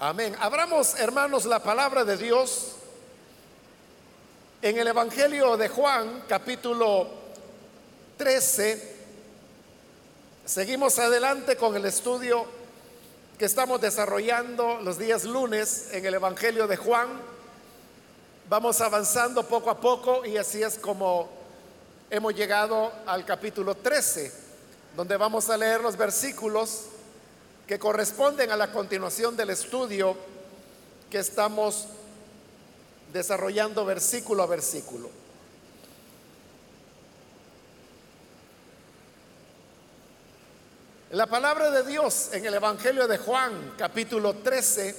Amén. Abramos, hermanos, la palabra de Dios en el Evangelio de Juan, capítulo 13. Seguimos adelante con el estudio que estamos desarrollando los días lunes en el Evangelio de Juan. Vamos avanzando poco a poco y así es como hemos llegado al capítulo 13, donde vamos a leer los versículos que corresponden a la continuación del estudio que estamos desarrollando versículo a versículo. La palabra de Dios en el Evangelio de Juan, capítulo 13,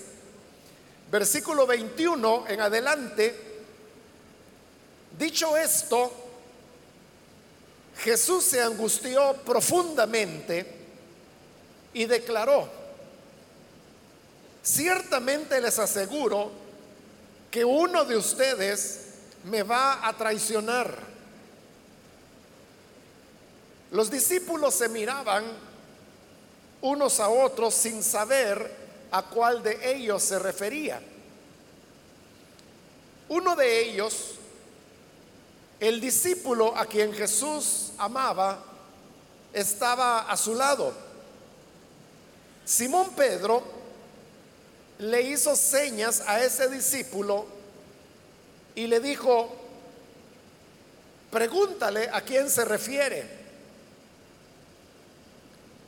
versículo 21 en adelante, dicho esto, Jesús se angustió profundamente y declaró, ciertamente les aseguro que uno de ustedes me va a traicionar. Los discípulos se miraban unos a otros sin saber a cuál de ellos se refería. Uno de ellos, el discípulo a quien Jesús amaba, estaba a su lado Simón Pedro le hizo señas a ese discípulo y le dijo, pregúntale a quién se refiere.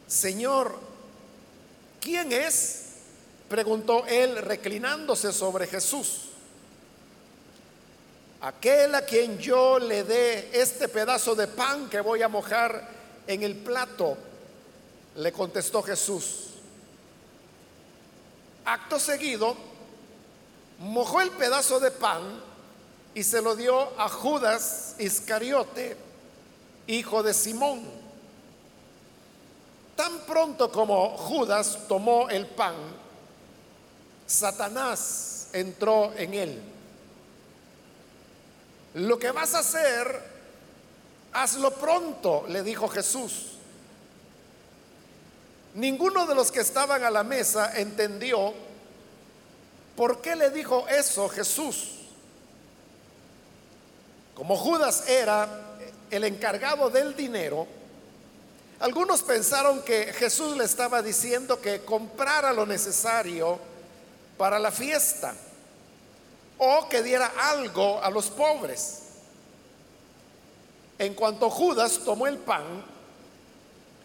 Señor, ¿quién es? Preguntó él reclinándose sobre Jesús. Aquel a quien yo le dé este pedazo de pan que voy a mojar en el plato, le contestó Jesús. Acto seguido, mojó el pedazo de pan y se lo dio a Judas Iscariote, hijo de Simón. Tan pronto como Judas tomó el pan, Satanás entró en él. Lo que vas a hacer, hazlo pronto, le dijo Jesús. Ninguno de los que estaban a la mesa entendió por qué le dijo eso Jesús. Como Judas era el encargado del dinero, algunos pensaron que Jesús le estaba diciendo que comprara lo necesario para la fiesta o que diera algo a los pobres. En cuanto Judas tomó el pan,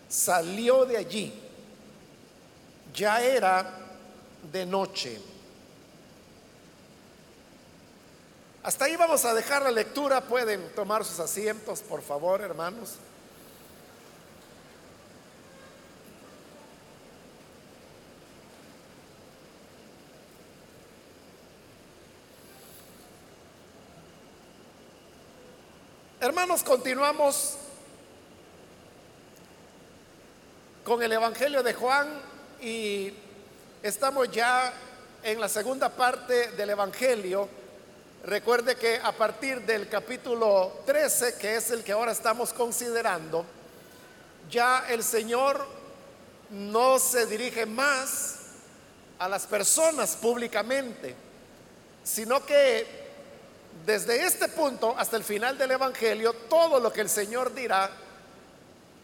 salió de allí ya era de noche. Hasta ahí vamos a dejar la lectura. Pueden tomar sus asientos, por favor, hermanos. Hermanos, continuamos con el Evangelio de Juan y estamos ya en la segunda parte del Evangelio. Recuerde que a partir del capítulo 13, que es el que ahora estamos considerando, ya el Señor no se dirige más a las personas públicamente, sino que desde este punto hasta el final del Evangelio, todo lo que el Señor dirá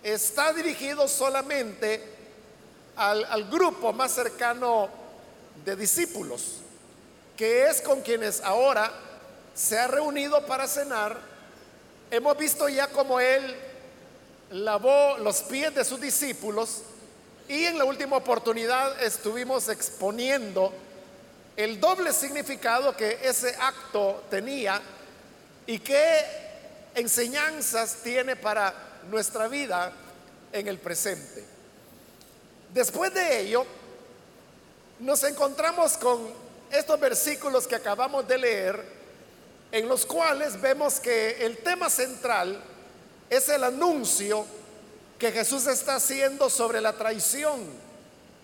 está dirigido solamente al, grupo más cercano de discípulos, que es con quienes ahora se ha reunido para cenar. Hemos visto ya como él lavó los pies de sus discípulos y en la última oportunidad estuvimos exponiendo el doble significado que ese acto tenía y qué enseñanzas tiene para nuestra vida en el presente. Después de ello, nos encontramos con estos versículos que acabamos de leer, en los cuales vemos que el tema central es el anuncio que Jesús está haciendo sobre la traición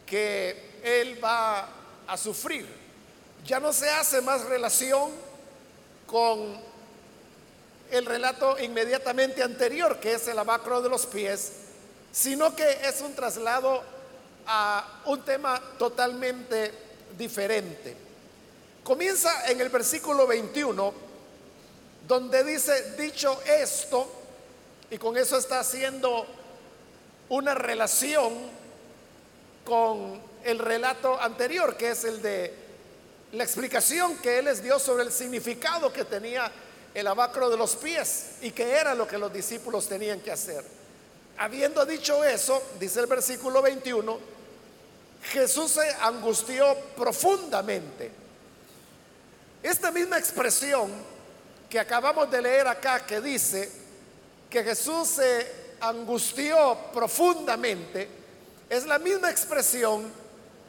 que él va a sufrir. Ya no se hace más relación con el relato inmediatamente anterior, que es el abacro de los pies, sino que es un traslado a un tema totalmente diferente. Comienza en el versículo 21, donde dice, dicho esto, y con eso está haciendo una relación con el relato anterior, que es el de la explicación que él les dio sobre el significado que tenía el abacro de los pies y que era lo que los discípulos tenían que hacer. Habiendo dicho eso, dice el versículo 21, Jesús se angustió profundamente. Esta misma expresión que acabamos de leer acá, que dice que Jesús se angustió profundamente, es la misma expresión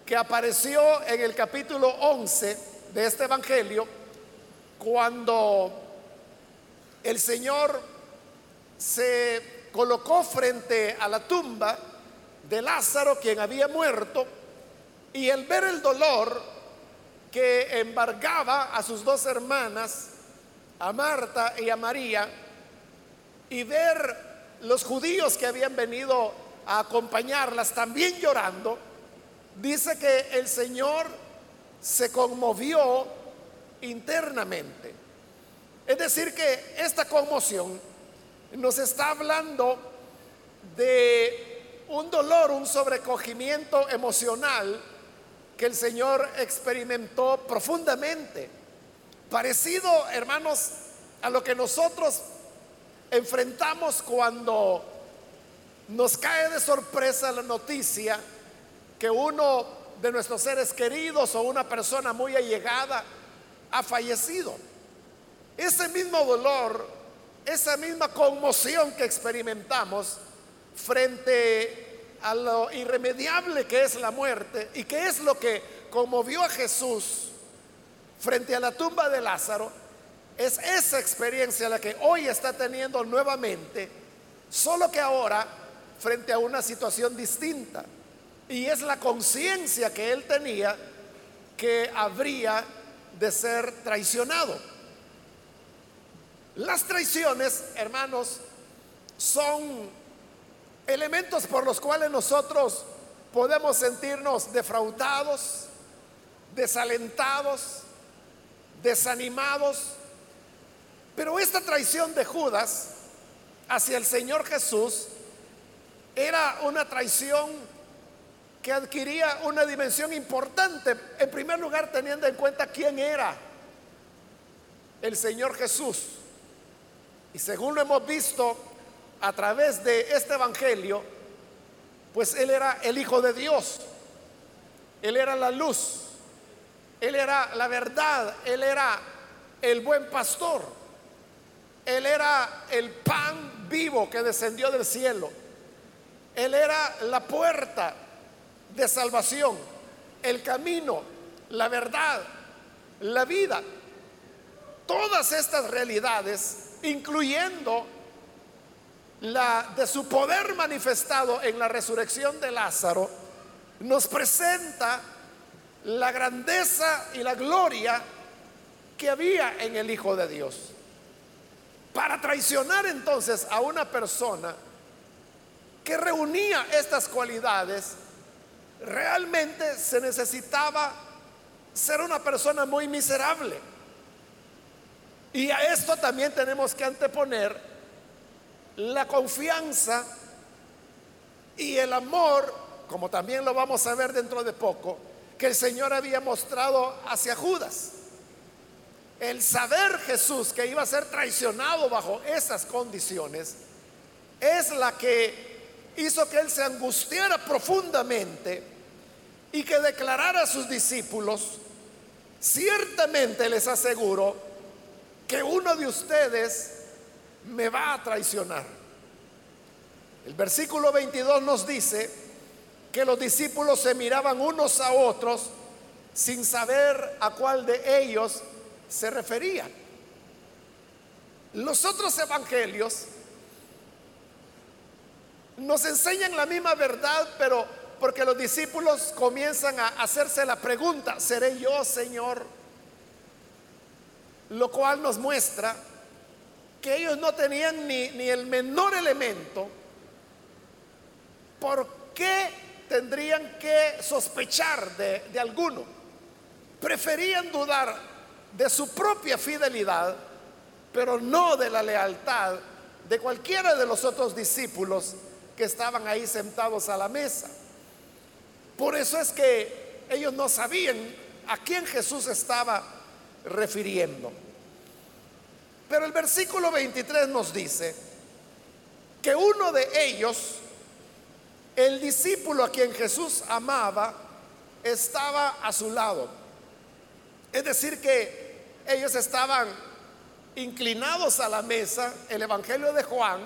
que apareció en el capítulo 11 de este Evangelio, cuando el Señor se colocó frente a la tumba de Lázaro, quien había muerto, y el ver el dolor que embargaba a sus dos hermanas, a Marta y a María, y ver los judíos que habían venido a acompañarlas también llorando, dice que el Señor se conmovió internamente. Es decir, que esta conmoción nos está hablando de un dolor, un sobrecogimiento emocional que el Señor experimentó profundamente, parecido, hermanos, a lo que nosotros enfrentamos cuando nos cae de sorpresa la noticia que uno de nuestros seres queridos o una persona muy allegada ha fallecido. Ese mismo dolor, esa misma conmoción que experimentamos frente a lo irremediable que es la muerte y que es lo que conmovió a Jesús frente a la tumba de Lázaro, es esa experiencia la que hoy está teniendo nuevamente, solo que ahora frente a una situación distinta. Y es la conciencia que él tenía que habría de ser traicionado. Las traiciones, hermanos, son elementos por los cuales nosotros podemos sentirnos defraudados, desalentados, desanimados, pero esta traición de Judas hacia el Señor Jesús era una traición que adquiría una dimensión importante, en primer lugar teniendo en cuenta quién era el Señor Jesús. Y según lo hemos visto a través de este Evangelio, pues Él era el Hijo de Dios, Él era la luz, Él era la verdad, Él era el buen pastor. Él era el pan vivo que descendió del cielo. Él era la puerta de salvación, el camino, la verdad, la vida. Todas estas realidades, incluyendo la de su poder manifestado en la resurrección de Lázaro, nos presenta la grandeza y la gloria que había en el Hijo de Dios. Para traicionar entonces a una persona que reunía estas cualidades, realmente se necesitaba ser una persona muy miserable. Y a esto también tenemos que anteponer la confianza y el amor, como también lo vamos a ver dentro de poco, que el Señor había mostrado hacia Judas. El saber Jesús que iba a ser traicionado bajo esas condiciones es la que hizo que él se angustiara profundamente y que declarara a sus discípulos, ciertamente les aseguro que uno de ustedes me va a traicionar. El versículo 22 nos dice que los discípulos se miraban unos a otros sin saber a cuál de ellos se refería. Los otros evangelios nos enseñan la misma verdad, pero porque los discípulos comienzan a hacerse la pregunta, ¿seré yo, Señor? Lo cual nos muestra que ellos no tenían ni, ni el menor elemento por qué tendrían que sospechar de, de alguno. preferían dudar de su propia fidelidad, pero no de la lealtad de cualquiera de los otros discípulos que estaban ahí sentados a la mesa. Por eso es que ellos no sabían a quién Jesús estaba refiriendo. Pero el versículo 23 nos dice que uno de ellos, el discípulo a quien Jesús amaba, estaba a su lado. Es decir, que ellos estaban inclinados a la mesa. El Evangelio de Juan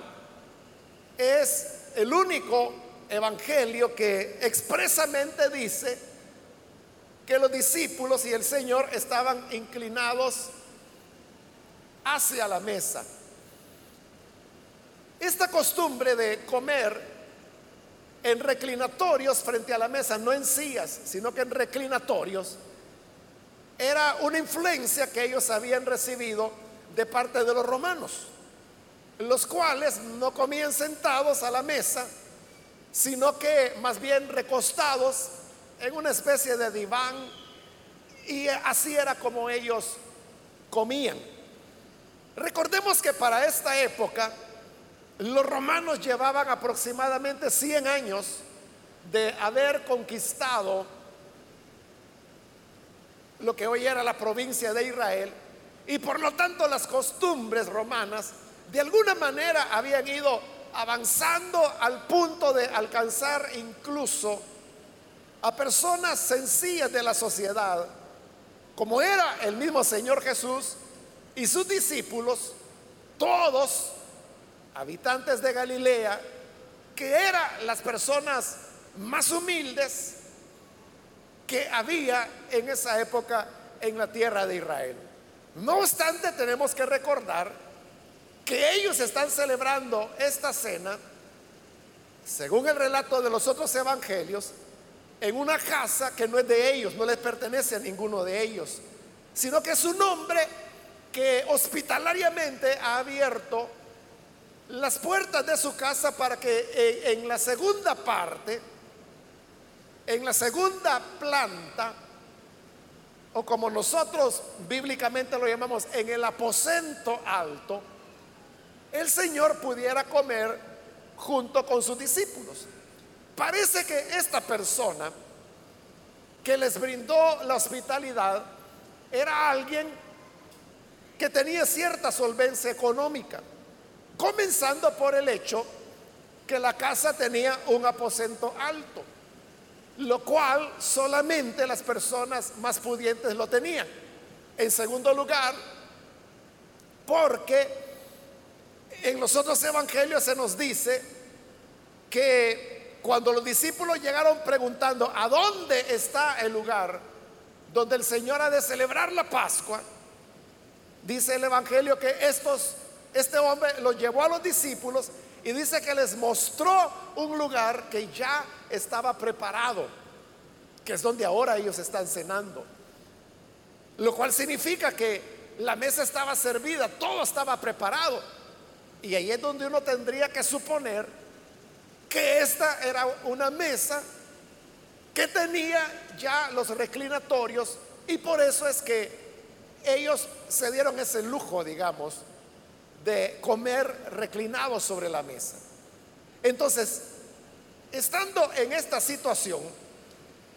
es el único evangelio que expresamente dice que los discípulos y el Señor estaban inclinados hacia la mesa. Esta costumbre de comer en reclinatorios frente a la mesa, no en sillas, sino que en reclinatorios, era una influencia que ellos habían recibido de parte de los romanos, los cuales no comían sentados a la mesa, sino que más bien recostados en una especie de diván, y así era como ellos comían. Recordemos que para esta época los romanos llevaban aproximadamente 100 años de haber conquistado lo que hoy era la provincia de Israel, y por lo tanto las costumbres romanas de alguna manera habían ido avanzando al punto de alcanzar incluso a personas sencillas de la sociedad, como era el mismo Señor Jesús y sus discípulos, todos habitantes de Galilea, que eran las personas más humildes, que había en esa época en la tierra de Israel. No obstante, tenemos que recordar que ellos están celebrando esta cena, según el relato de los otros evangelios, en una casa que no es de ellos, no les pertenece a ninguno de ellos, sino que es un hombre que hospitalariamente ha abierto las puertas de su casa para que en la segunda parte, en la segunda planta, o como nosotros bíblicamente lo llamamos, en el aposento alto, el Señor pudiera comer junto con sus discípulos. Parece que esta persona que les brindó la hospitalidad era alguien que tenía cierta solvencia económica, comenzando por el hecho que la casa tenía un aposento alto lo cual solamente las personas más pudientes lo tenían. En segundo lugar, porque en los otros evangelios se nos dice que cuando los discípulos llegaron preguntando a dónde está el lugar donde el Señor ha de celebrar la Pascua, dice el evangelio que estos este hombre los llevó a los discípulos y dice que les mostró un lugar que ya estaba preparado, que es donde ahora ellos están cenando. Lo cual significa que la mesa estaba servida, todo estaba preparado. Y ahí es donde uno tendría que suponer que esta era una mesa que tenía ya los reclinatorios y por eso es que ellos se dieron ese lujo, digamos, de comer reclinados sobre la mesa. Entonces, estando en esta situación,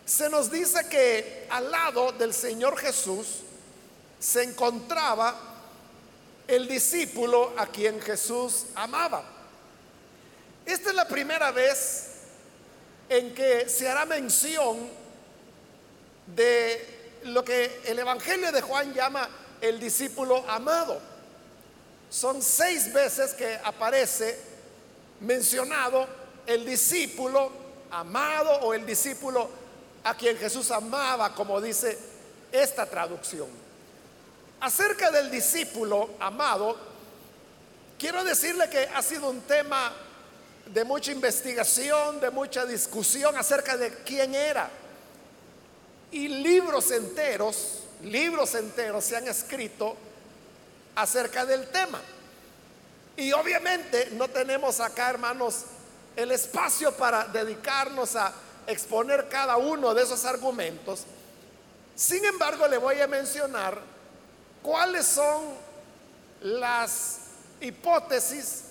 se nos dice que al lado del Señor Jesús se encontraba el discípulo a quien Jesús amaba. Esta es la primera vez en que se hará mención de lo que el Evangelio de Juan llama el discípulo amado. Son seis veces que aparece mencionado el discípulo amado o el discípulo a quien Jesús amaba, como dice esta traducción. Acerca del discípulo amado, quiero decirle que ha sido un tema de mucha investigación, de mucha discusión acerca de quién era. Y libros enteros, libros enteros se han escrito acerca del tema. Y obviamente no tenemos acá, hermanos, el espacio para dedicarnos a exponer cada uno de esos argumentos, Sin embargo, le voy a mencionar cuáles son las hipótesis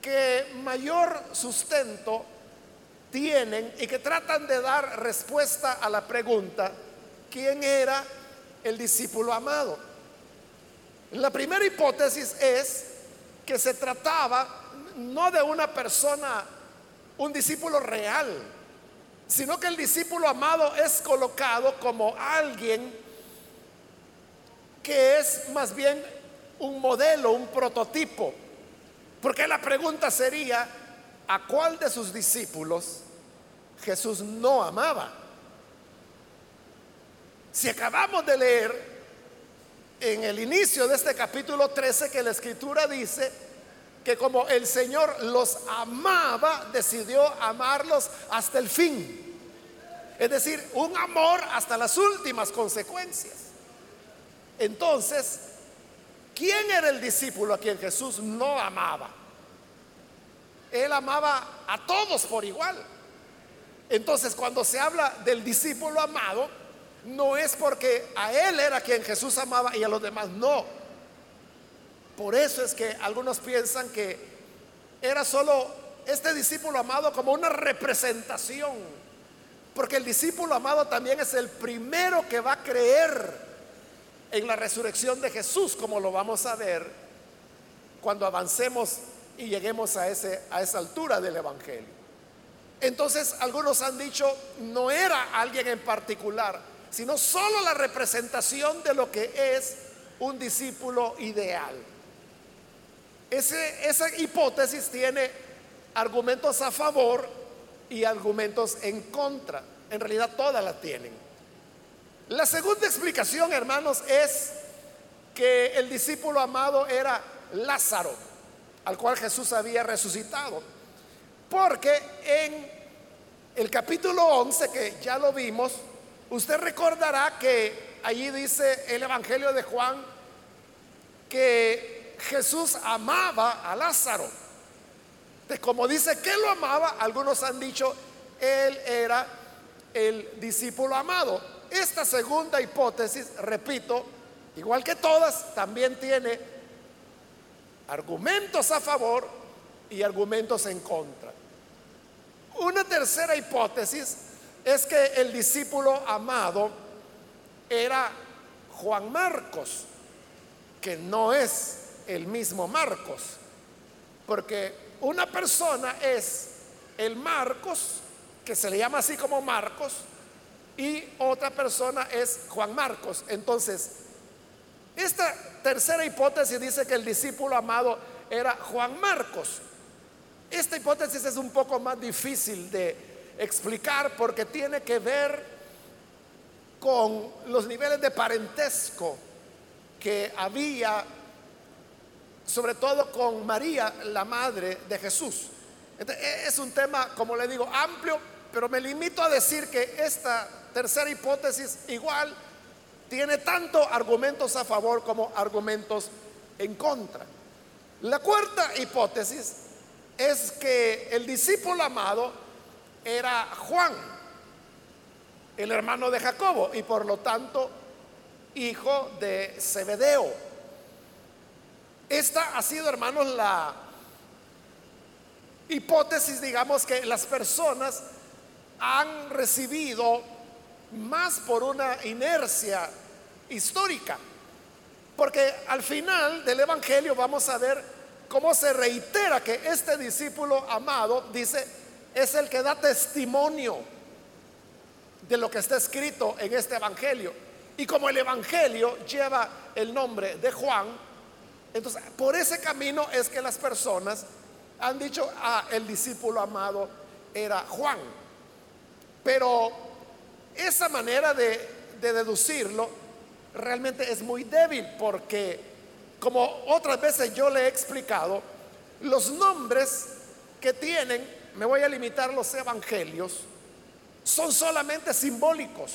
que mayor sustento tienen y que tratan de dar respuesta a la pregunta, ¿quién era el discípulo amado? La primera hipótesis es que se trataba no de una persona, un discípulo real, sino que el discípulo amado es colocado como alguien que es más bien un modelo, un prototipo. Porque la pregunta sería, ¿a cuál de sus discípulos Jesús no amaba? Si acabamos de leer en el inicio de este capítulo 13 que la escritura dice que como el Señor los amaba, decidió amarlos hasta el fin. Es decir, un amor hasta las últimas consecuencias. Entonces, ¿quién era el discípulo a quien Jesús no amaba? Él amaba a todos por igual. Entonces, cuando se habla del discípulo amado, no es porque a él era quien Jesús amaba y a los demás no. Por eso es que algunos piensan que era solo este discípulo amado como una representación. Porque el discípulo amado también es el primero que va a creer en la resurrección de Jesús, como lo vamos a ver cuando avancemos y lleguemos a, esa altura del Evangelio. Entonces algunos han dicho, no era alguien en particular, sino solo la representación de lo que es un discípulo ideal. esa hipótesis tiene argumentos a favor y argumentos en contra. En realidad todas la tienen. La segunda explicación, hermanos, es que el discípulo amado era Lázaro, al cual Jesús había resucitado. Porque en el capítulo 11, que ya lo vimos, Usted recordará que allí dice el Evangelio de Juan que Jesús amaba a Lázaro. Como dice que lo amaba, algunos han dicho él era el discípulo amado. Esta segunda hipótesis, repito, igual que todas, también tiene argumentos a favor y argumentos en contra. Una tercera hipótesis es que el discípulo amado era Juan Marcos, que no es el mismo Marcos, porque una persona es el Marcos, que se le llama así como Marcos, y otra persona es Juan Marcos. Entonces, esta tercera hipótesis dice que el discípulo amado era Juan Marcos. Esta hipótesis es un poco más difícil de explicar porque tiene que ver con los niveles de parentesco que había, sobre todo con María, la madre de Jesús. E, es un tema, como le digo, amplio, pero me limito a decir que esta tercera hipótesis igual tiene tanto argumentos a favor como argumentos en contra. La cuarta hipótesis es que el discípulo amado era Juan, el hermano de Jacobo, y por lo tanto hijo de Zebedeo. Esta ha sido, hermanos, la hipótesis, digamos, que las personas han recibido más por una inercia histórica. Porque al final del Evangelio vamos a ver cómo se reitera que este discípulo amado dice, es el que da testimonio de lo que está escrito en este Evangelio. Y como el Evangelio lleva el nombre de Juan, entonces por ese camino es que las personas han dicho, ah, el discípulo amado era Juan. Pero esa manera de, de deducirlo realmente es muy débil porque, como otras veces yo le he explicado, los nombres que tienen me voy a limitar los evangelios, son solamente simbólicos.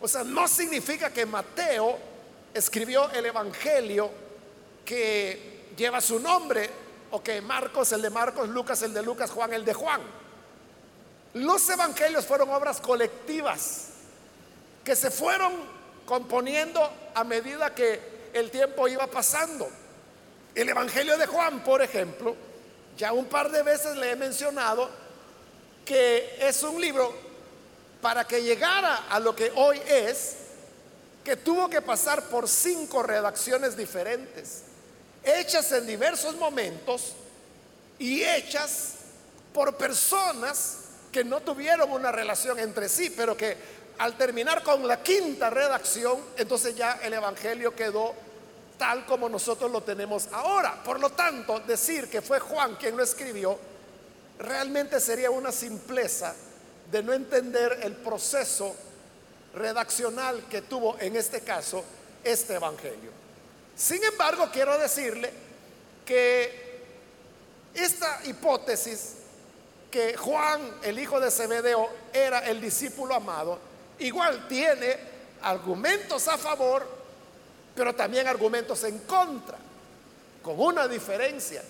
O sea, no significa que Mateo escribió el evangelio que lleva su nombre, o que Marcos el de Marcos, Lucas el de Lucas, Juan el de Juan. Los evangelios fueron obras colectivas que se fueron componiendo a medida que el tiempo iba pasando. El Evangelio de Juan, por ejemplo, ya un par de veces le he mencionado que es un libro para que llegara a lo que hoy es, que tuvo que pasar por cinco redacciones diferentes, hechas en diversos momentos y hechas por personas que no tuvieron una relación entre sí, pero que al terminar con la quinta redacción, entonces ya el Evangelio quedó tal como nosotros lo tenemos ahora. Por lo tanto, decir que fue Juan quien lo escribió, realmente sería una simpleza de no entender el proceso redaccional que tuvo en este caso este Evangelio. Sin embargo, quiero decirle que esta hipótesis que Juan, el hijo de Zebedeo, era el discípulo amado, igual tiene argumentos a favor, pero también argumentos en contra, con una diferencia.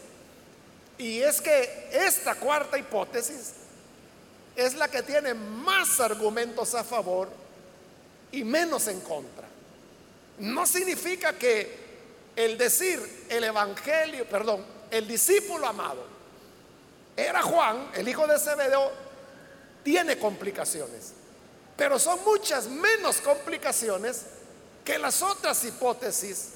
Y es que esta cuarta hipótesis es la que tiene más argumentos a favor y menos en contra. No significa que el decir el evangelio, perdón, el discípulo amado, era Juan, el hijo de Zebedeo, tiene complicaciones, pero son muchas menos complicaciones que las otras hipótesis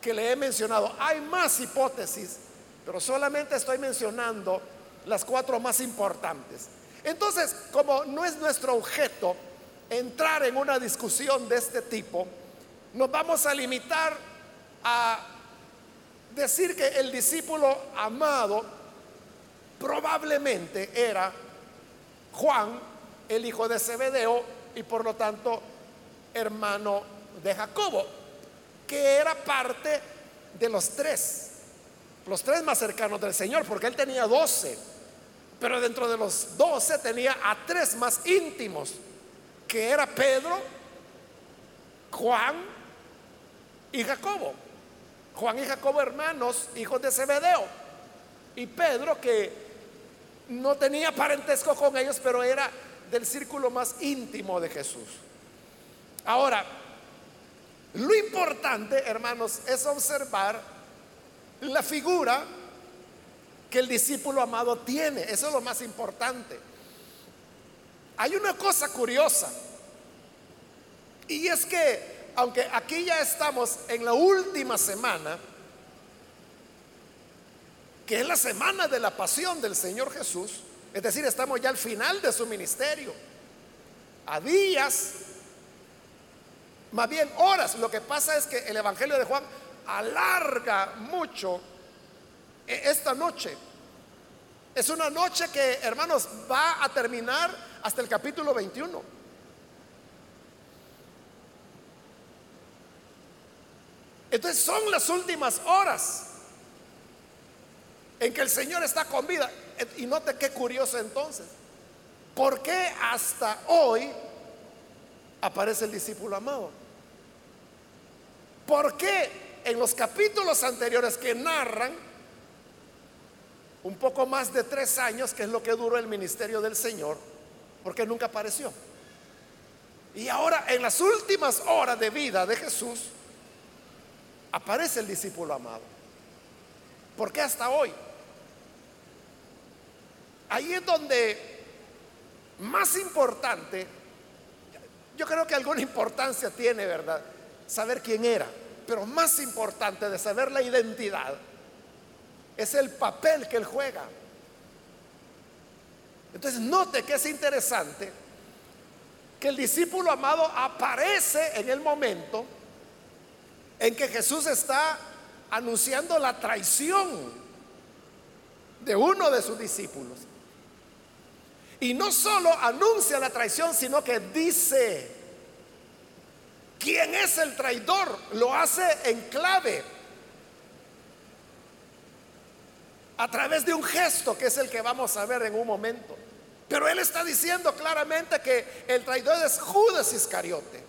que le he mencionado. Hay más hipótesis, pero solamente estoy mencionando las cuatro más importantes. Entonces, como no es nuestro objeto entrar en una discusión de este tipo, nos vamos a limitar a decir que el discípulo amado probablemente era Juan, el hijo de Zebedeo, y por lo tanto hermano de Jacobo, que era parte de los tres, los tres más cercanos del Señor, porque él tenía doce, pero dentro de los doce tenía a tres más íntimos, que era Pedro, Juan y Jacobo. Juan y Jacobo hermanos, hijos de Zebedeo. Y Pedro que no tenía parentesco con ellos, pero era del círculo más íntimo de Jesús. Ahora, lo importante, hermanos, es observar la figura que el discípulo amado tiene. Eso es lo más importante. Hay una cosa curiosa. Y es que, aunque aquí ya estamos en la última semana, que es la semana de la pasión del Señor Jesús, es decir, estamos ya al final de su ministerio, a días, más bien horas. Lo que pasa es que el Evangelio de Juan alarga mucho e-, esta noche. Es una noche que, hermanos, va a terminar hasta el capítulo 21. Entonces son las últimas horas en que el Señor está con vida. Y note qué curioso entonces. ¿Por qué hasta hoy aparece el discípulo amado? ¿Por qué en los capítulos anteriores que narran un poco más de tres años, que es lo que duró el ministerio del Señor, porque nunca apareció? Y ahora en las últimas horas de vida de Jesús aparece el discípulo amado. ¿Por qué hasta hoy? Ahí es donde más importante, yo creo que alguna importancia tiene, ¿verdad? Saber quién era, pero más importante de saber la identidad es el papel que él juega. Entonces, note que es interesante que el discípulo amado aparece en el momento en que Jesús está anunciando la traición de uno de sus discípulos. Y no solo anuncia la traición, sino que dice quién es el traidor. Lo hace en clave. A través de un gesto que es el que vamos a ver en un momento. Pero él está diciendo claramente que el traidor es Judas Iscariote.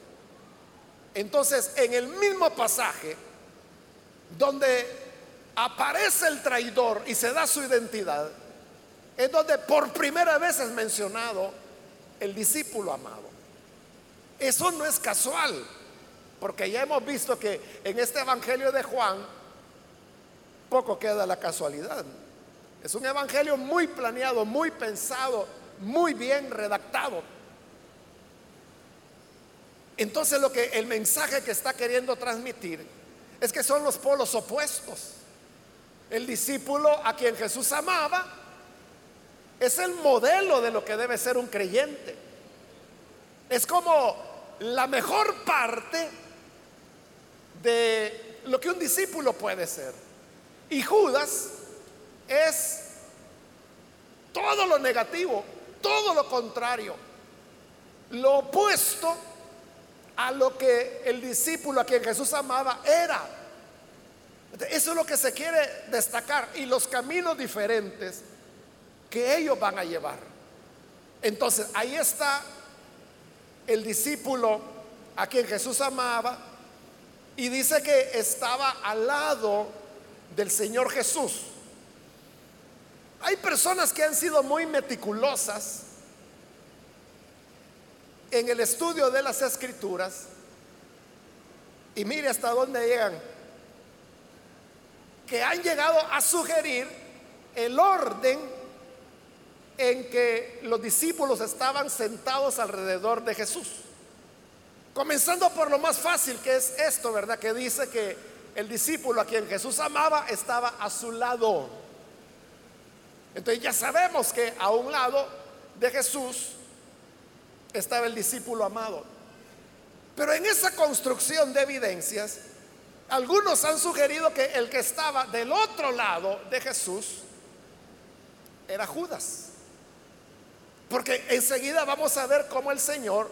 Entonces, en el mismo pasaje donde aparece el traidor y se da su identidad, es donde por primera vez es mencionado el discípulo amado. Eso no es casual, porque ya hemos visto que en este Evangelio de Juan poco queda la casualidad. Es un Evangelio muy planeado, muy pensado, muy bien redactado. Entonces lo que el mensaje que está queriendo transmitir es que son los polos opuestos. El discípulo a quien Jesús amaba es el modelo de lo que debe ser un creyente. Es como la mejor parte de lo que un discípulo puede ser. Y Judas es todo lo negativo, todo lo contrario, lo opuesto a lo que el discípulo a quien Jesús amaba era. Eso es lo que se quiere destacar y los caminos diferentes que ellos van a llevar. Entonces, ahí está el discípulo a quien Jesús amaba y dice que estaba al lado del Señor Jesús. Hay personas que han sido muy meticulosas en el estudio de las escrituras y mire hasta dónde llegan, que han llegado a sugerir el orden en que los discípulos estaban sentados alrededor de Jesús. Comenzando por lo más fácil que es esto, ¿verdad? Que dice que el discípulo a quien Jesús amaba estaba a su lado. Entonces ya sabemos que a un lado de Jesús estaba el discípulo amado. Pero en esa construcción de evidencias, algunos han sugerido que el que estaba del otro lado de Jesús era Judas. Porque enseguida vamos a ver cómo el Señor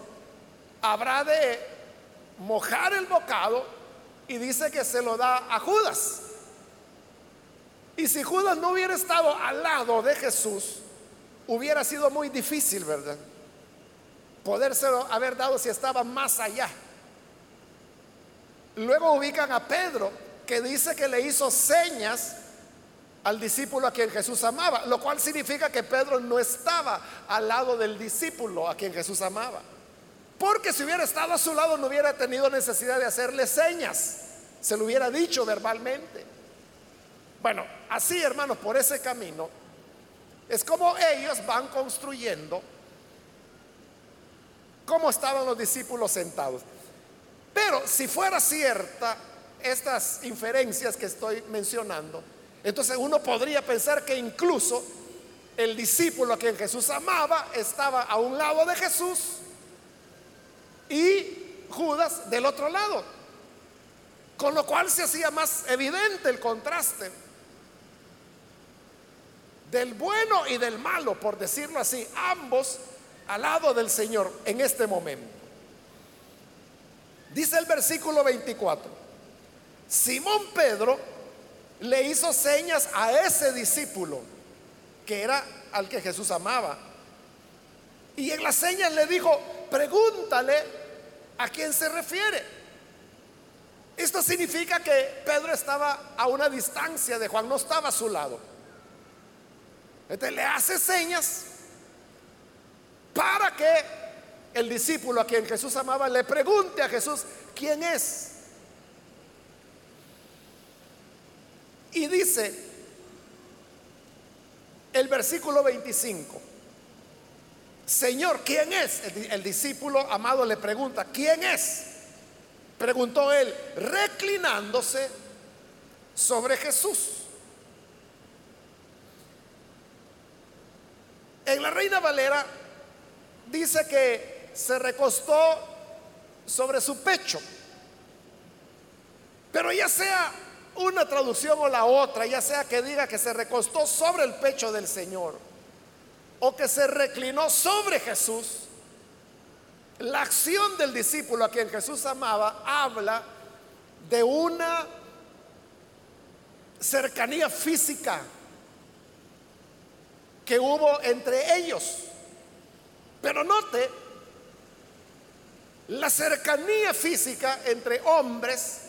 habrá de mojar el bocado y dice que se lo da a Judas. Y si Judas no hubiera estado al lado de Jesús, hubiera sido muy difícil, ¿verdad? Podérselo haber dado si estaba más allá. Luego ubican a Pedro, que dice que le hizo señas al discípulo a quien Jesús amaba, lo cual significa que Pedro no estaba al lado del discípulo a quien Jesús amaba. Porque si hubiera estado a su lado no hubiera tenido necesidad de hacerle señas, se lo hubiera dicho verbalmente. Bueno, así hermanos, por ese camino, es como ellos van construyendo cómo estaban los discípulos sentados. Pero si fuera cierta estas inferencias que estoy mencionando, entonces uno podría pensar que incluso el discípulo a quien Jesús amaba estaba a un lado de Jesús y Judas del otro lado. Con lo cual se hacía más evidente el contraste del bueno y del malo, por decirlo así, ambos al lado del Señor en este momento. Dice el versículo 24, Simón Pedro le hizo señas a ese discípulo, que era al que Jesús amaba. Y en las señas le dijo, pregúntale a quién se refiere. Esto significa que Pedro estaba a una distancia de Juan, no estaba a su lado. Entonces le hace señas para que el discípulo a quien Jesús amaba le pregunte a Jesús quién es. Y dice el versículo 25, Señor, ¿quién es? El, discípulo amado le pregunta, ¿quién es? Preguntó él, reclinándose sobre Jesús. En la Reina Valera dice que se recostó sobre su pecho. Pero ya sea una traducción o la otra, ya sea que diga que se recostó sobre el pecho del Señor o que se reclinó sobre Jesús, la acción del discípulo a quien Jesús amaba habla de una cercanía física que hubo entre ellos. Pero note, la cercanía física entre hombres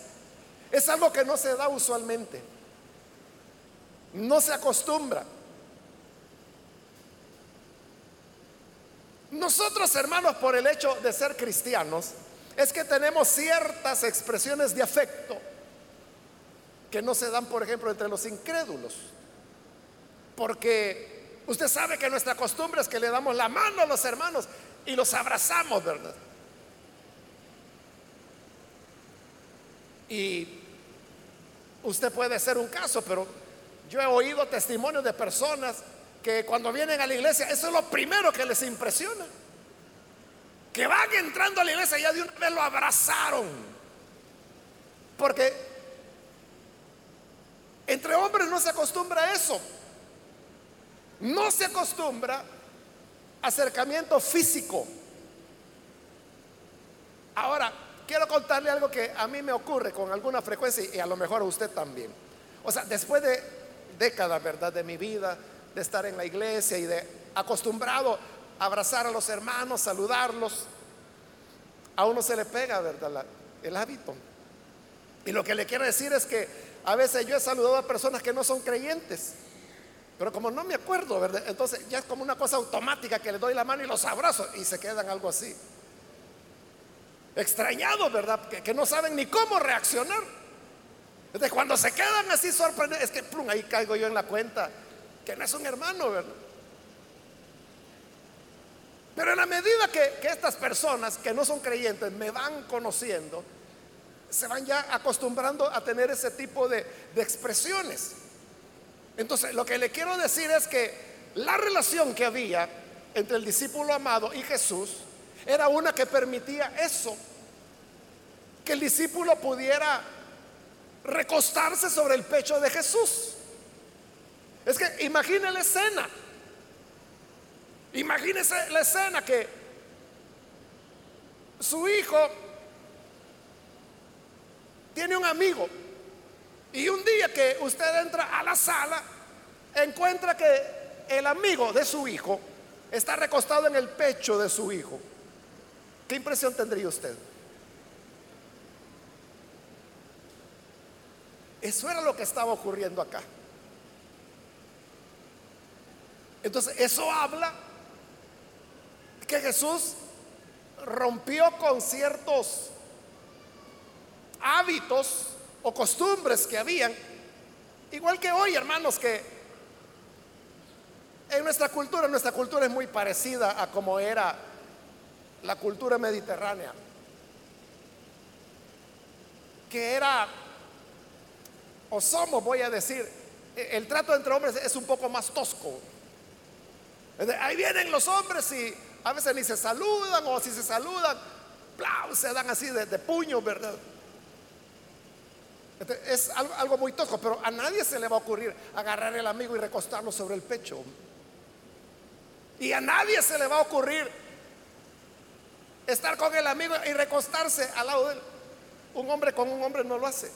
es algo que no se da usualmente. No se acostumbra. Nosotros, hermanos, por el hecho de ser cristianos, es que tenemos ciertas expresiones de afecto que no se dan, por ejemplo, entre los incrédulos. Porque usted sabe que nuestra costumbre es que le damos la mano a los hermanos y los abrazamos, ¿verdad? Y usted puede ser un caso, pero yo he oído testimonios de personas que cuando vienen a la iglesia, eso es lo primero que les impresiona. Que van entrando a la iglesia y ya de una vez lo abrazaron. Porque entre hombres no se acostumbra a eso. No se acostumbra acercamiento físico. Ahora, quiero contarle algo que a mí me ocurre con alguna frecuencia y a lo mejor a usted también. O sea, después de décadas, ¿verdad?, de mi vida, de estar en la iglesia y de acostumbrado a abrazar a los hermanos, saludarlos, a uno se le pega, ¿verdad?, el hábito. Y lo que le quiero decir es que a veces yo he saludado a personas que no son creyentes, pero como no me acuerdo, ¿verdad? Entonces ya es como una cosa automática que le doy la mano y los abrazo y se quedan algo así. Extrañados, ¿verdad? Que, que no saben ni cómo reaccionar. Entonces cuando se quedan así sorprendidos, es que plum, ahí caigo yo en la cuenta que no es un hermano, ¿verdad? Pero en la medida que, estas personas que no son creyentes me van conociendo, se van ya acostumbrando a tener ese tipo de, de expresiones. Entonces, lo que le quiero decir es que la relación que había entre el discípulo amado y Jesús era una que permitía eso, que el discípulo pudiera recostarse sobre el pecho de Jesús. Es que imagine la escena. Imagínese la escena que su hijo tiene un amigo y un día que usted entra a la sala, encuentra que el amigo de su hijo está recostado en el pecho de su hijo. ¿Qué impresión tendría usted? Eso era lo que estaba ocurriendo acá. Entonces, eso habla que Jesús rompió con ciertos hábitos o costumbres que habían, igual que hoy, hermanos, que en nuestra cultura, nuestra cultura es muy parecida a como era la cultura mediterránea, que era, o somos, voy a decir, el trato entre hombres es un poco más tosco. Ahí vienen los hombres y a veces ni se saludan o si se saludan, se dan así de, puño, ¿verdad? es algo, muy tosco, pero a nadie se le va a ocurrir agarrar el amigo y recostarlo sobre el pecho. Y a nadie se le va a ocurrir estar con el amigo y recostarse al lado de él. Un hombre con un hombre no lo hace.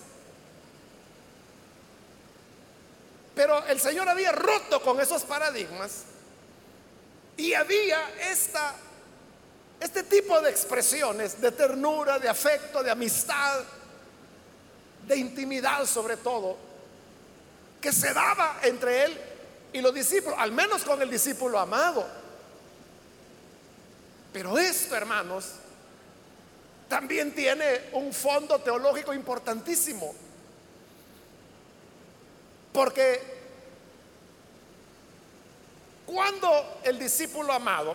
Pero el Señor había roto con esos paradigmas y había esta, este tipo de expresiones de ternura, de afecto, de amistad, de intimidad sobre todo, que se daba entre él y los discípulos, al menos con el discípulo amado. Pero esto, hermanos, también tiene un fondo teológico importantísimo. Porque cuando el discípulo amado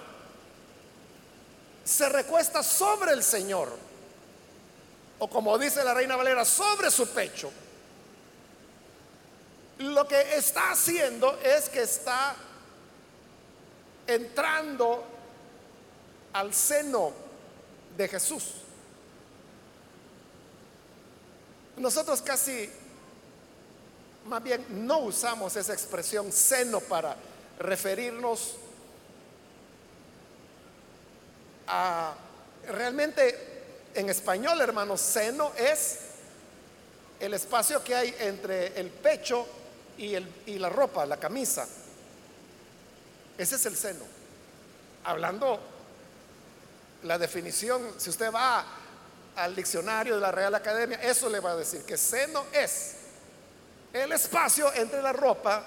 se recuesta sobre el Señor, o como dice la reina Valera, sobre su pecho, lo que está haciendo es que está entrando al seno de Jesús. Nosotros casi, más bien, no usamos esa expresión seno para referirnos a realmente en español, hermanos, seno es el espacio que hay entre el pecho y, el, y la ropa, la camisa. Ese es el seno. Hablando la definición, si usted va al diccionario de la Real Academia, eso le va a decir que seno es el espacio entre la ropa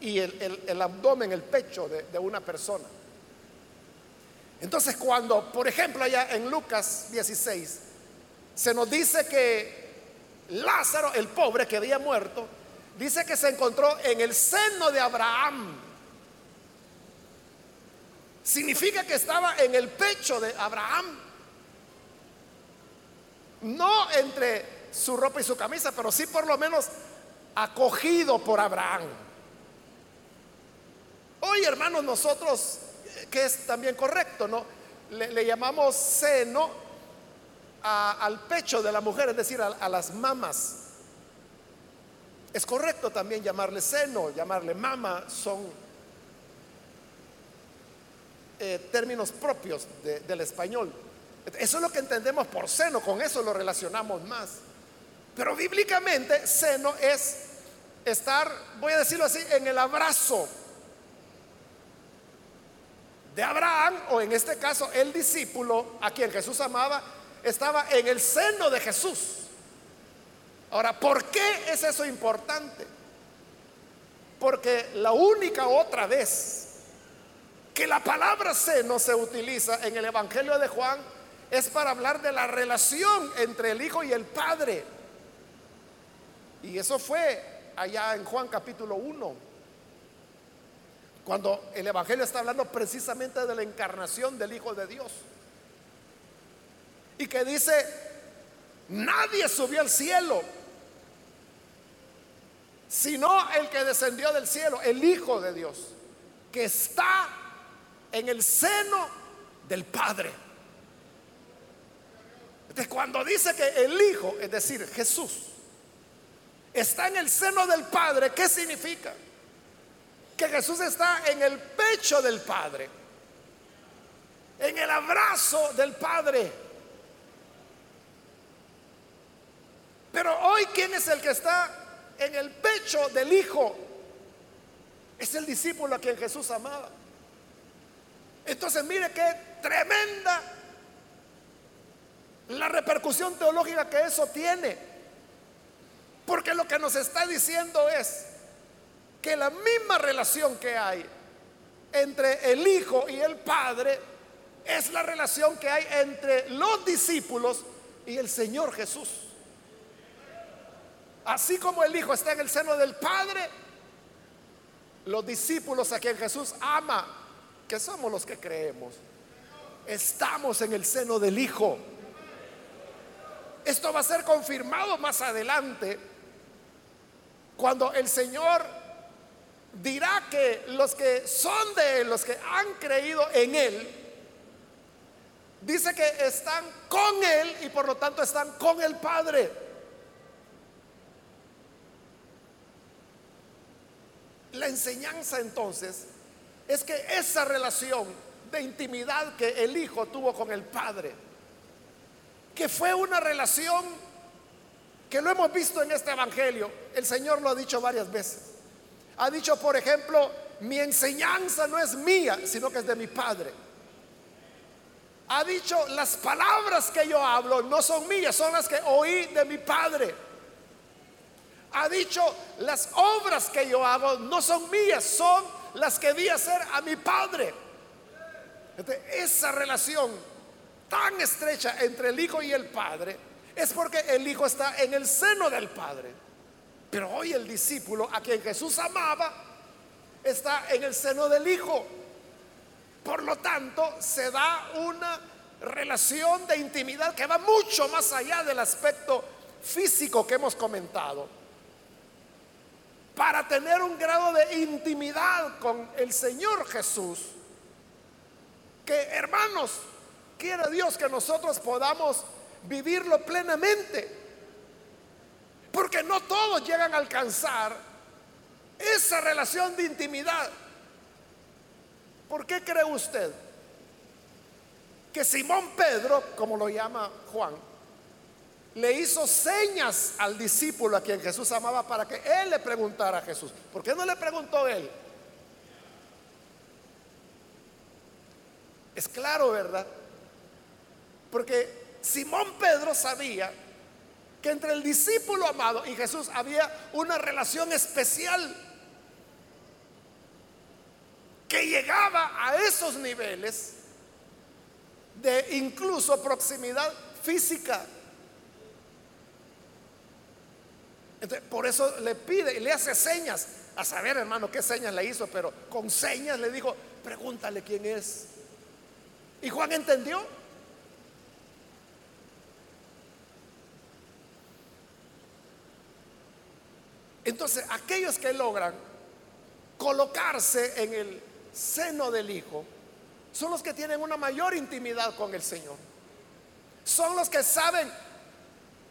y el, abdomen, el pecho de, de una persona. Entonces cuando, por ejemplo, allá en Lucas 16, se nos dice que Lázaro, el pobre que había muerto, dice que se encontró en el seno de Abraham. Significa que estaba en el pecho de Abraham. No entre su ropa y su camisa, pero sí por lo menos acogido por Abraham. Hoy, hermanos, nosotros, que es también correcto, ¿no? Le, llamamos seno al pecho de la mujer, es decir, a, las mamas. Es correcto también llamarle seno, llamarle mama, son eh, términos propios del español. Eso es lo que entendemos por seno, con eso lo relacionamos más. Pero bíblicamente seno es estar, voy a decirlo así, en el abrazo de Abraham, o en este caso el discípulo a quien Jesús amaba, estaba en el seno de Jesús. Ahora, ¿por qué es eso importante? Porque la única otra vez que la palabra seno se utiliza en el Evangelio de Juan es para hablar de la relación entre el Hijo y el Padre. Y eso fue allá en Juan capítulo 1, cuando el Evangelio está hablando precisamente de la encarnación del Hijo de Dios. Y que dice, nadie subió al cielo, sino el que descendió del cielo, el Hijo de Dios, que está en el seno del Padre. Entonces, cuando dice que el Hijo, es decir, Jesús, está en el seno del Padre, ¿qué significa? Que Jesús está en el pecho del Padre, en el abrazo del Padre. Pero hoy, ¿quién es el que está en el pecho del Hijo? Es el discípulo a quien Jesús amaba. Entonces, mire qué tremenda la repercusión teológica que eso tiene. Porque lo que nos está diciendo es que la misma relación que hay entre el Hijo y el Padre es la relación que hay entre los discípulos y el Señor Jesús. Así como el Hijo está en el seno del Padre, los discípulos a quien Jesús ama, que somos los que creemos, estamos en el seno del Hijo. Esto va a ser confirmado más adelante cuando el Señor dirá que los que son de Él, los que han creído en Él, dice que están con Él y por lo tanto están con el Padre. La enseñanza entonces es que esa relación de intimidad que el Hijo tuvo con el Padre, que fue una relación que lo hemos visto en este Evangelio, el Señor lo ha dicho varias veces. Ha dicho, por ejemplo, mi enseñanza no es mía, sino que es de mi Padre. Ha dicho, las palabras que yo hablo no son mías, son las que oí de mi Padre. Ha dicho, las obras que yo hago no son mías, son las que di hacer a mi Padre. esa relación tan estrecha entre el Hijo y el Padre es porque el Hijo está en el seno del Padre. Pero hoy el discípulo a quien Jesús amaba está en el seno del Hijo. Por lo tanto, se da una relación de intimidad que va mucho más allá del aspecto físico que hemos comentado. Para tener un grado de intimidad con el Señor Jesús, que hermanos, quiere Dios que nosotros podamos vivirlo plenamente. Porque no todos llegan a alcanzar esa relación de intimidad. ¿Por qué cree usted que Simón Pedro, como lo llama Juan, le hizo señas al discípulo a quien Jesús amaba para que él le preguntara a Jesús? ¿Por qué no le preguntó él? Es claro, ¿verdad? Porque Simón Pedro sabía que entre el discípulo amado y Jesús había una relación especial que llegaba a esos niveles de incluso proximidad física. Por eso le pide y le hace señas. A saber, hermano, qué señas le hizo, pero con señas le dijo, pregúntale quién es. Y Juan entendió. Entonces, aquellos que logran colocarse en el seno del Hijo son los que tienen una mayor intimidad con el Señor. Son los que saben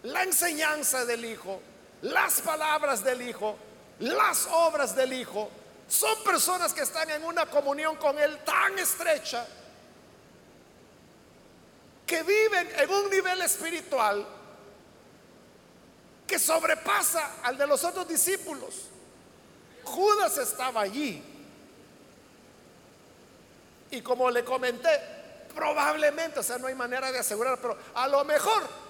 la enseñanza del Hijo, las palabras del Hijo, las obras del Hijo. Son personas que están en una comunión con Él tan estrecha que viven en un nivel espiritual que sobrepasa al de los otros discípulos. Judas estaba allí. Y como le comenté, probablemente, o sea, no hay manera de asegurar, pero a lo mejor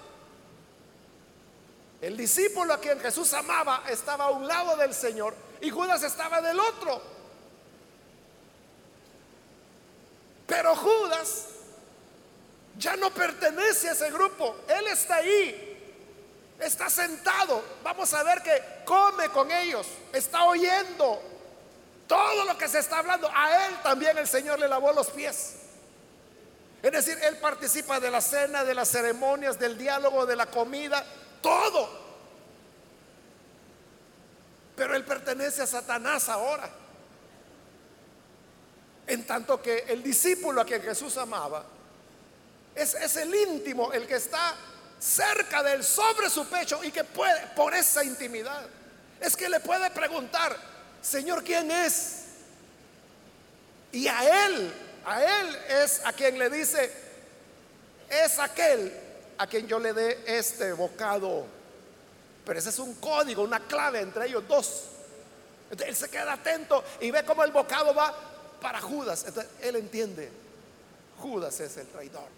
el discípulo a quien Jesús amaba estaba a un lado del Señor y Judas estaba del otro. Pero Judas ya no pertenece a ese grupo, él está ahí Está sentado. Vamos a ver que come con ellos. Está oyendo todo lo que se está hablando. A él también el Señor le lavó los pies. Es decir, él participa de la cena, de las ceremonias, del diálogo, de la comida, todo. Pero él pertenece a Satanás ahora. En tanto que el discípulo a quien Jesús amaba es, es el íntimo, el que está cerca de él, sobre su pecho, y que puede, por esa intimidad, es que le puede preguntar, Señor, ¿quién es? Y a él, a él es a quien le dice, es aquel a quien yo le dé este bocado. Pero ese es un código, una clave entre ellos dos. Entonces, él se queda atento y ve cómo el bocado va para Judas. Entonces, él entiende, Judas es el traidor.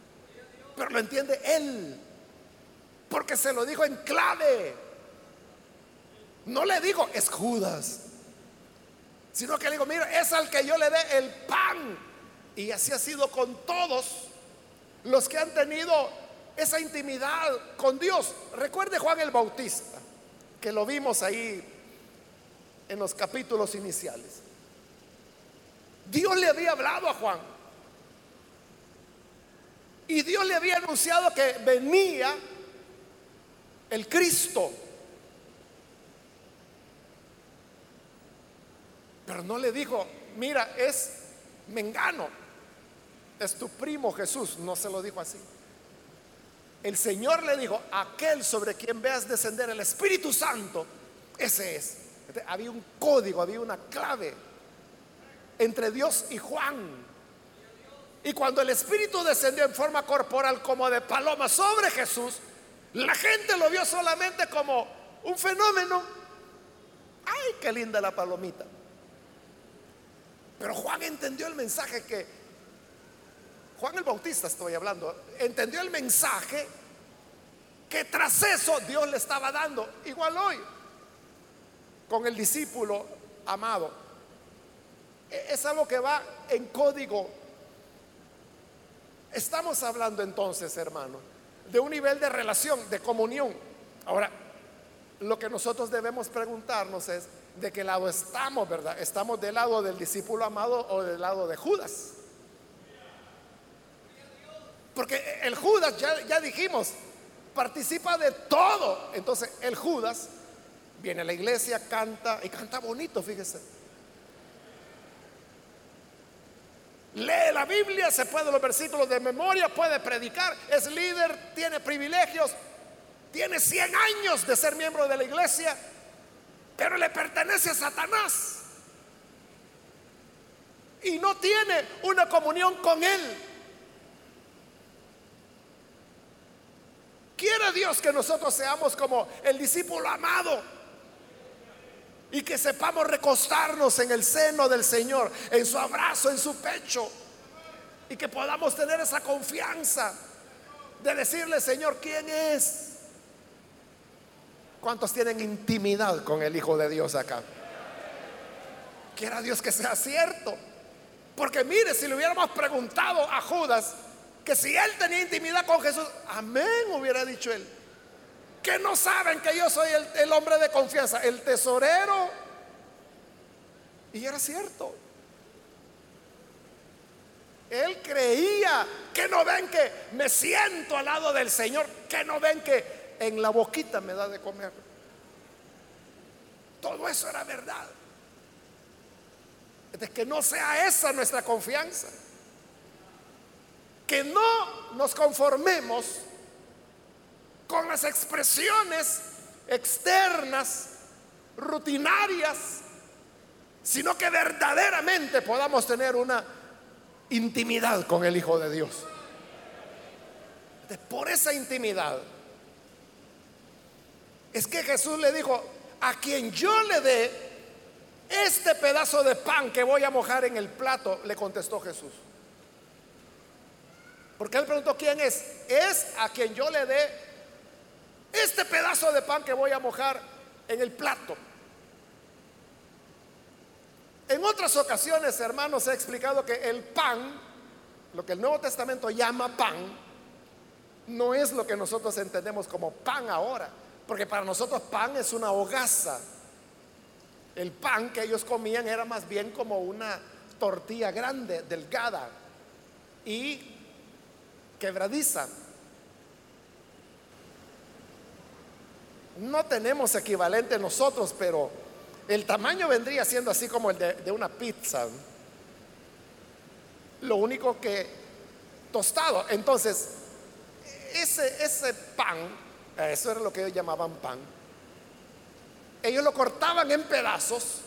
Pero lo entiende él. Porque se lo dijo en clave. No le digo, es Judas. Sino que le digo, mira, es al que yo le dé el pan. Y así ha sido con todos los que han tenido esa intimidad con Dios. Recuerde Juan el Bautista, que lo vimos ahí en los capítulos iniciales. Dios le había hablado a Juan. Y Dios le había anunciado que venía el Cristo. Pero no le dijo, mira, es Mengano, es tu primo Jesús. No se lo dijo así. El Señor le dijo, aquel sobre quien veas descender el Espíritu Santo, ese es. había un código, había una clave entre Dios y Juan. Y cuando el Espíritu descendió en forma corporal como de paloma sobre Jesús, la gente lo vio solamente como un fenómeno. Ay, qué linda la palomita. Pero Juan entendió el mensaje que, Juan el Bautista estoy hablando, entendió el mensaje que tras eso Dios le estaba dando, igual hoy, con el discípulo amado. E-, es algo que va en código. Estamos hablando entonces, hermano, de un nivel de relación, de comunión. Ahora, lo que nosotros debemos preguntarnos es, ¿de qué lado estamos, verdad? ¿Estamos del lado del discípulo amado o del lado de Judas? Porque el Judas, ya, dijimos, participa de todo. Entonces, el Judas viene a la iglesia, canta y canta bonito, fíjese Lee la Biblia, se puede los versículos de memoria, puede predicar, es líder, tiene privilegios, tiene 100 años de ser miembro de la iglesia, pero le pertenece a Satanás. Y no tiene una comunión con él. Quiere Dios que nosotros seamos como el discípulo amado y que sepamos recostarnos en el seno del Señor, en su abrazo, en su pecho. Y que podamos tener esa confianza de decirle, Señor, ¿quién es? ¿Cuántos tienen intimidad con el Hijo de Dios acá? Quiera Dios que sea cierto. Porque mire, si le hubiéramos preguntado a Judas, que si él tenía intimidad con Jesús, amén, hubiera dicho él. Que no saben que yo soy el, hombre de confianza, el tesorero. Y era cierto. Él creía que no ven que me siento al lado del Señor, que no ven que en la boquita me da de comer. Todo eso era verdad. De que no sea esa nuestra confianza. Que no nos conformemos con las expresiones externas, rutinarias, sino que verdaderamente podamos tener una intimidad con el Hijo de Dios. Por esa intimidad es que Jesús le dijo, a quien yo le dé este pedazo de pan que voy a mojar en el plato, le contestó Jesús. Porque él preguntó, ¿quién es? Es a quien yo le dé este pedazo de pan que voy a mojar en el plato. En otras ocasiones, hermanos, he explicado que el pan, lo que el Nuevo Testamento llama pan, no es lo que nosotros entendemos como pan ahora, porque para nosotros pan es una hogaza. El pan que ellos comían era más bien como una tortilla grande, delgada y quebradiza. No tenemos equivalente nosotros, pero el tamaño vendría siendo así como el de, una pizza. Lo único que tostado. Entonces, ese, ese pan, eso era lo que ellos llamaban pan, ellos lo cortaban en pedazos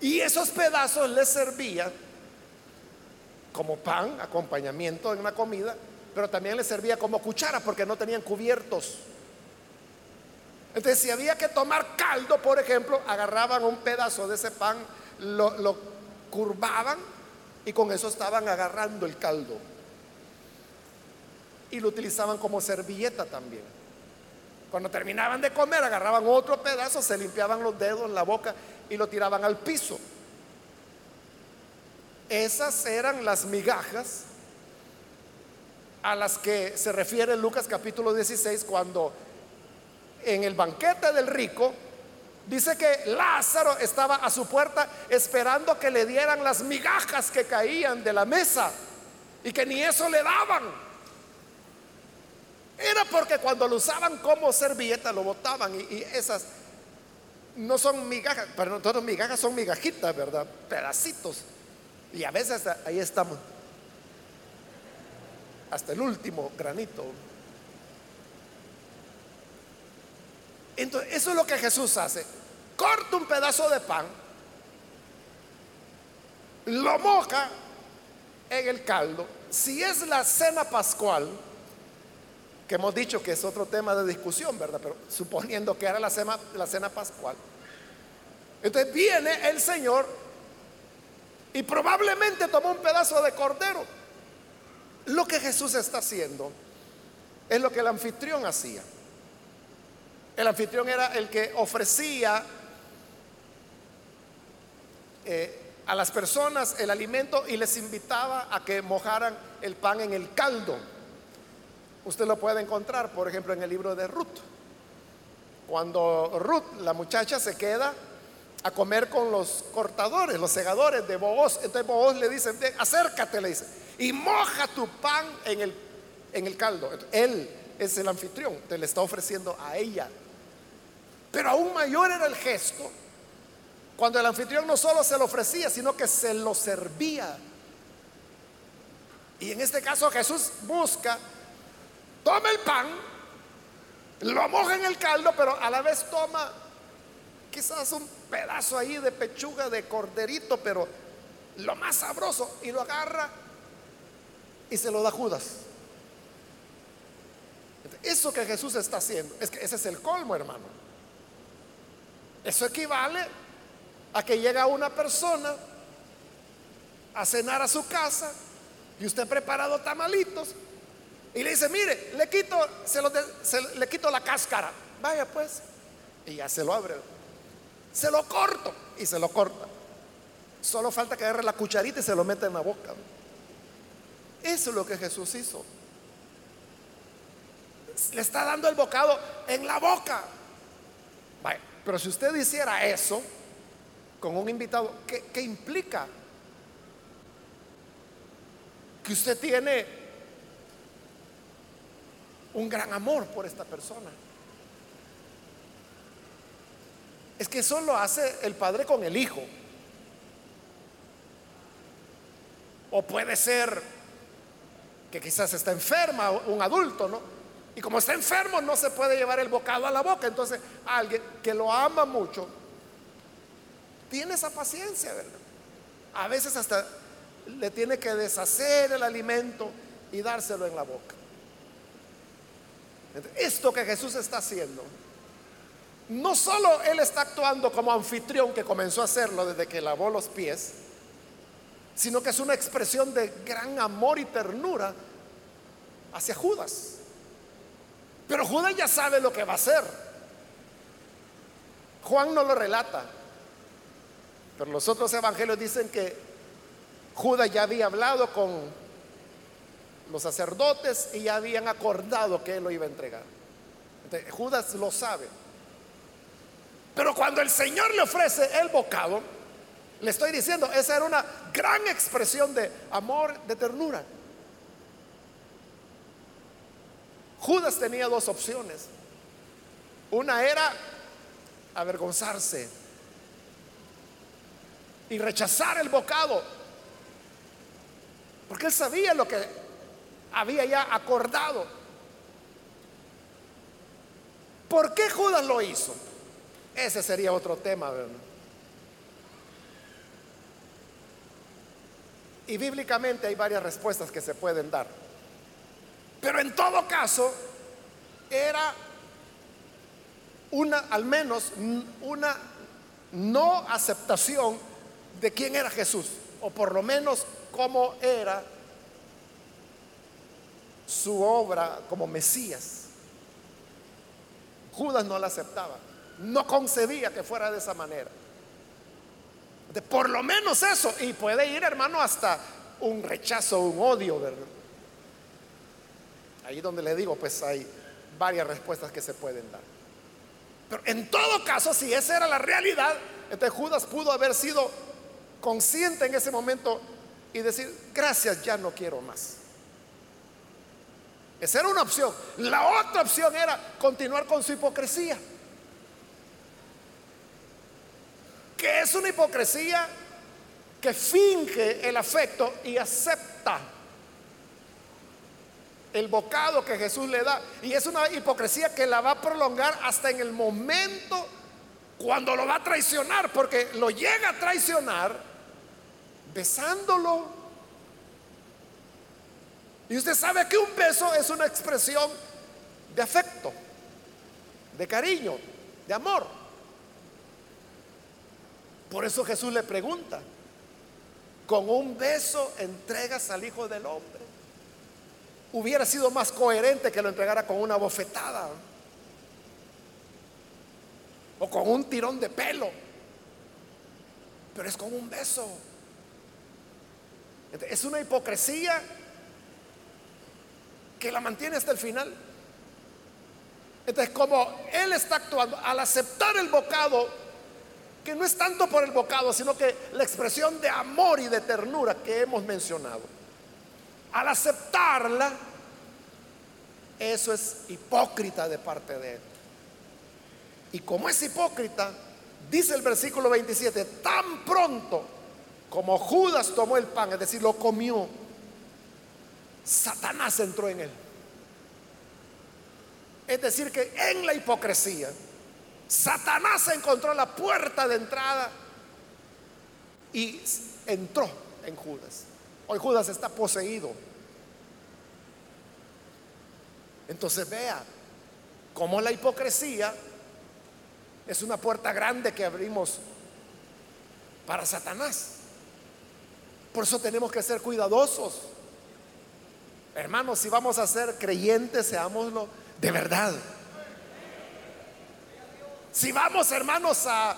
y esos pedazos les servían como pan, acompañamiento en una comida, pero también les servía como cuchara porque no tenían cubiertos. Entonces, si había que tomar caldo, por ejemplo, agarraban un pedazo de ese pan, lo, curvaban y con eso estaban agarrando el caldo. Y lo utilizaban como servilleta también. Cuando terminaban de comer, agarraban otro pedazo, se limpiaban los dedos, la boca y lo tiraban al piso. Esas eran las migajas a las que se refiere Lucas capítulo 16 cuando en el banquete del rico, dice que Lázaro estaba a su puerta esperando que le dieran las migajas que caían de la mesa y que ni eso le daban. Era porque cuando lo usaban como servilleta lo botaban y, esas no son migajas, para nosotros migajas son migajitas, ¿verdad? Pedacitos. Y a veces ahí estamos, hasta el último granito. Entonces, eso es lo que Jesús hace. Corta un pedazo de pan, lo moja en el caldo. Si es la cena pascual, que hemos dicho que es otro tema de discusión, ¿verdad? Pero suponiendo que era la cena, la cena pascual. Entonces viene el Señor y probablemente tomó un pedazo de cordero. Lo que Jesús está haciendo es lo que el anfitrión hacía. El anfitrión era el que ofrecía eh, a las personas el alimento y les invitaba a que mojaran el pan en el caldo. Usted lo puede encontrar, por ejemplo, en el libro de Ruth. Cuando Ruth, la muchacha, se queda a comer con los cortadores, los segadores de Booz. Entonces Booz le dice, acércate, le dice, y moja tu pan en el, en el caldo. Él es el anfitrión, te le está ofreciendo a ella pero aún mayor era el gesto cuando el anfitrión no solo se lo ofrecía, sino que se lo servía. Y en este caso Jesús busca, toma el pan, lo moja en el caldo, pero a la vez toma quizás un pedazo ahí de pechuga de corderito, pero lo más sabroso, y lo agarra y se lo da Judas. Eso que Jesús está haciendo, es que ese es el colmo, hermano. Eso equivale a que llega una persona a cenar a su casa y usted ha preparado tamalitos y le dice, mire, le quito, se le quito la cáscara. Vaya pues. Y ya se lo abre. Se lo corto y se lo corta. Solo falta que agarre la cucharita y se lo mete en la boca. Eso es lo que Jesús hizo. Le está dando el bocado en la boca. pero si usted hiciera eso con un invitado, ¿qué, qué implica? Que usted tiene un gran amor por esta persona. Es que eso lo hace el padre con el hijo. O puede ser que quizás está enferma, un adulto, ¿no? Y como está enfermo no se puede llevar el bocado a la boca. Entonces alguien que lo ama mucho tiene esa paciencia, ¿verdad? A veces hasta le tiene que deshacer el alimento y dárselo en la boca. Esto que Jesús está haciendo, no solo Él está actuando como anfitrión que comenzó a hacerlo desde que lavó los pies, sino que es una expresión de gran amor y ternura hacia Judas. Pero Judas ya sabe lo que va a hacer. Juan no lo relata, pero los otros evangelios dicen que Judas ya había hablado con los sacerdotes y ya habían acordado que él lo iba a entregar. Judas lo sabe. Pero cuando el Señor le ofrece el bocado, le estoy diciendo, esa era una gran expresión de amor, de ternura. Judas tenía dos opciones. Una era avergonzarse y rechazar el bocado, porque él sabía lo que había ya acordado. ¿Por qué Judas lo hizo? Ese sería otro tema, Y bíblicamente hay varias respuestas que se pueden dar. Pero en todo caso, era una, al menos, una no aceptación de quién era Jesús, o por lo menos cómo era su obra como Mesías. Judas no la aceptaba, no concebía que fuera de esa manera. De por lo menos eso, y puede ir, hermano, hasta un rechazo, un odio, ¿verdad? Ahí donde le digo, pues hay varias respuestas que se pueden dar. Pero en todo caso, si esa era la realidad, entonces Judas pudo haber sido consciente en ese momento y decir, gracias, ya no quiero más. Esa era una opción. La otra opción era continuar con su hipocresía. Que es una hipocresía que finge el afecto y acepta el bocado que Jesús le da. Y es una hipocresía que la va a prolongar hasta en el momento cuando lo va a traicionar, porque lo llega a traicionar besándolo y usted sabe que un beso es una expresión de afecto, de cariño, de amor. Por eso Jesús le pregunta, con un beso entregas al Hijo del Hombre. Hubiera sido más coherente que lo entregara con una bofetada o con un tirón de pelo, pero es con un beso. Es una hipocresía que la mantiene hasta el final. Entonces, como Él está actuando al aceptar el bocado, que no es tanto por el bocado, sino que la expresión de amor y de ternura que hemos mencionado, al aceptarla, eso es hipócrita de parte de Él. Y como es hipócrita, dice el versículo 27, tan pronto como Judas tomó el pan, es decir, lo comió, Satanás entró en él. Es decir, que en la hipocresía, Satanás encontró la puerta de entrada y entró en Judas. Hoy Judas está poseído. Entonces vea cómo la hipocresía es una puerta grande que abrimos para Satanás. Por eso tenemos que ser cuidadosos Hermanos, si vamos a ser creyentes, seámoslo de verdad. Si vamos, hermanos, a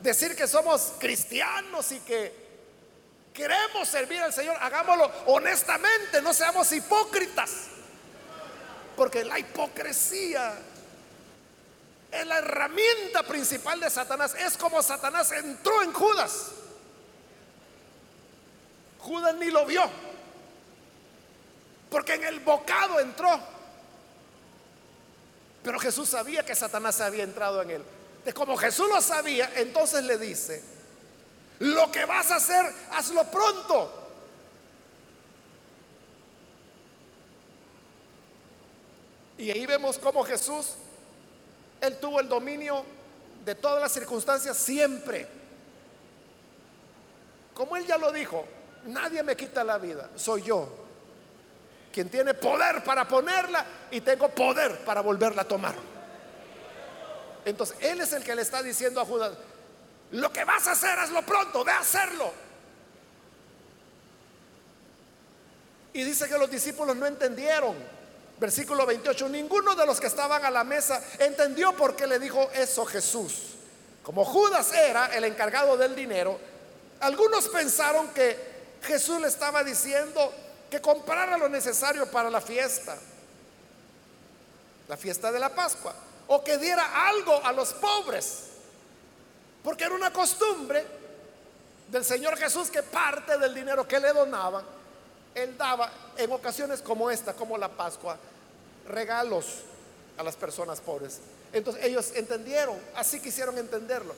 decir que somos cristianos y que queremos servir al Señor, hagámoslo honestamente, no seamos hipócritas. Porque la hipocresía es la herramienta principal de Satanás. Es como Satanás entró en Judas. Judas ni lo vio. Porque en el bocado entró. Pero Jesús sabía que Satanás había entrado en él. De como Jesús lo sabía, entonces le dice, lo que vas a hacer, hazlo pronto. Y ahí vemos cómo Jesús, él tuvo el dominio de todas las circunstancias siempre. Como él ya lo dijo, nadie me quita la vida, soy yo quien tiene poder para ponerla y tengo poder para volverla a tomar. Entonces, él es el que le está diciendo a Judas, lo que vas a hacer, hazlo pronto, ve a hacerlo. Y dice que los discípulos no entendieron. Versículo 28, ninguno de los que estaban a la mesa entendió por qué le dijo eso Jesús. Como Judas era el encargado del dinero, algunos pensaron que Jesús le estaba diciendo que comprara lo necesario para la fiesta, la fiesta de la Pascua, o que diera algo a los pobres. Porque era una costumbre del Señor Jesús que parte del dinero que le donaban, Él daba en ocasiones como esta, como la Pascua, regalos a las personas pobres. Entonces ellos entendieron, así quisieron entenderlo.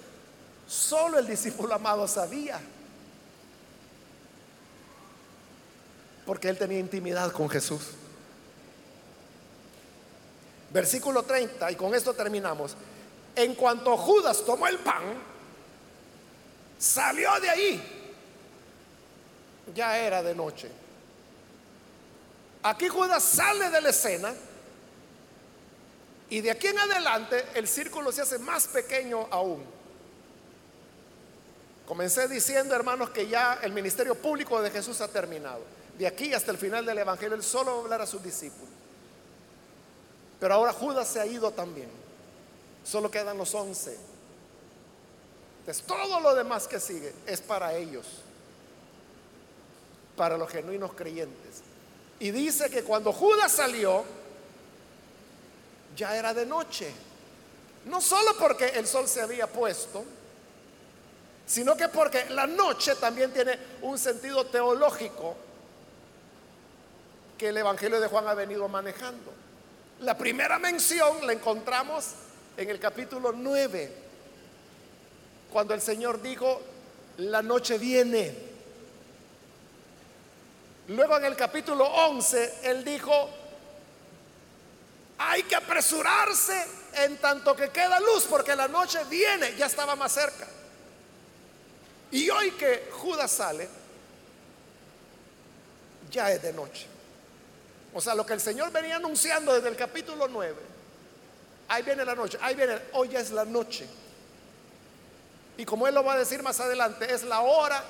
Solo el discípulo amado sabía. Porque él tenía intimidad con Jesús. Versículo 30, y con esto terminamos. En cuanto Judas tomó el pan, Salió de ahí. Ya era de noche. Aquí Judas sale de la escena y de aquí en adelante el círculo se hace más pequeño aún. Comencé diciendo, hermanos, que ya el ministerio público de Jesús ha terminado. De aquí hasta el final del Evangelio, él solo va a hablar a sus discípulos. Pero ahora Judas se ha ido también. Solo quedan los once. Entonces, todo lo demás que sigue es para ellos, para los genuinos creyentes. Y dice que cuando Judas salió, ya era de noche. No solo porque el sol se había puesto, sino que porque la noche también tiene un sentido teológico que el Evangelio de Juan ha venido manejando. La primera mención la encontramos en el capítulo 9 cuando el Señor dijo, la noche viene. Luego en el capítulo 11, Él dijo, hay que apresurarse en tanto que queda luz, porque la noche viene, ya estaba más cerca. Y hoy que Judas sale, ya es de noche. O sea, lo que el Señor venía anunciando desde el capítulo 9, ahí viene la noche, ahí viene, hoy ya es la noche. Y como él lo va a decir más adelante, es la hora